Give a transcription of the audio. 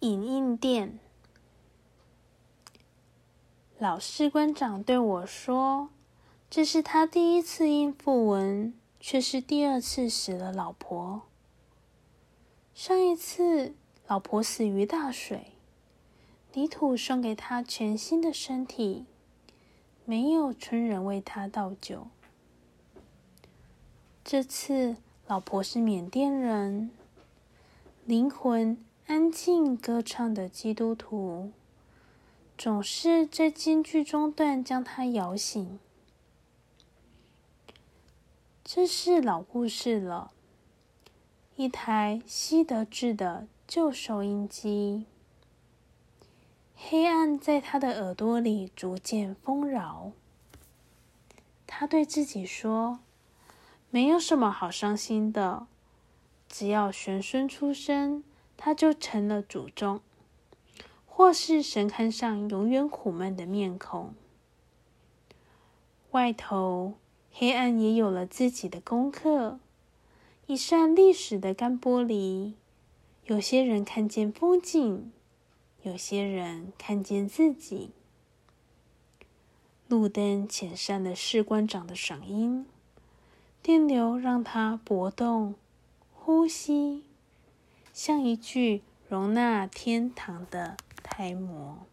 影印店。老士官长对我说：“这是他第一次印符文，却是第二次死了老婆。上一次老婆死于大水，泥土送给他全新的身体，没有村人为他倒酒。这次老婆是缅甸人，灵魂安静歌唱的基督徒。”总是在京剧中段将他摇醒。这是老故事了。一台西德制的旧收音机，黑暗在他的耳朵里逐渐丰饶。他对自己说：“没有什么好伤心的，只要玄孙出生，他就成了祖宗。”或是神龛上永远苦闷的面孔。外头黑暗也有了自己的功课。一扇历史的干玻璃，有些人看见风景，有些人看见自己。路灯遣散了士官长的嗓音，电流让他搏动、呼吸，像一具容纳天堂的。胎膜。